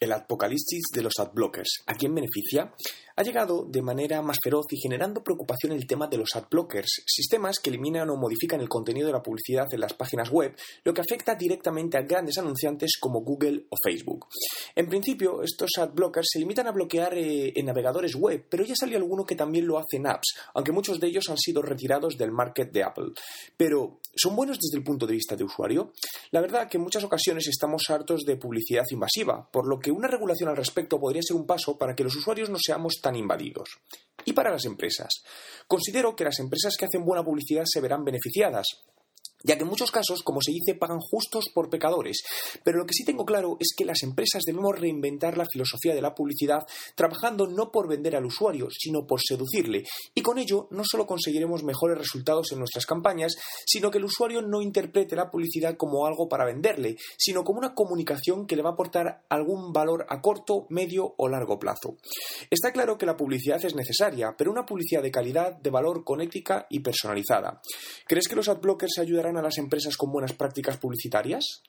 el apocalipsis de los adblockers. ¿A quién beneficia? Ha llegado de manera más feroz y generando preocupación el tema de los adblockers, sistemas que eliminan o modifican el contenido de la publicidad en las páginas web, lo que afecta directamente a grandes anunciantes como Google o Facebook. En principio, estos adblockers se limitan a bloquear eh, en navegadores web, pero ya salió alguno que también lo hace en apps, aunque muchos de ellos han sido retirados del market de Apple. Pero, ¿son buenos desde el punto de vista de usuario? La verdad que en muchas ocasiones estamos hartos de publicidad invasiva, por lo que una regulación al respecto podría ser un paso para que los usuarios no seamos invadidos. Y para las empresas. Considero que las empresas que hacen buena publicidad se verán beneficiadas, ya que en muchos casos, como se dice, pagan justos por pecadores. Pero lo que sí tengo claro es que las empresas debemos reinventar la filosofía de la publicidad trabajando no por vender al usuario, sino por seducirle. Y con ello no solo conseguiremos mejores resultados en nuestras campañas, sino que el usuario no interprete la publicidad como algo para venderle, sino como una comunicación que le va a aportar algún valor a corto, medio o largo plazo. Está claro que la publicidad es necesaria, pero una publicidad de calidad, de valor, con ética y personalizada. ¿Crees que los adblockers ayudarán a las empresas con buenas prácticas publicitarias?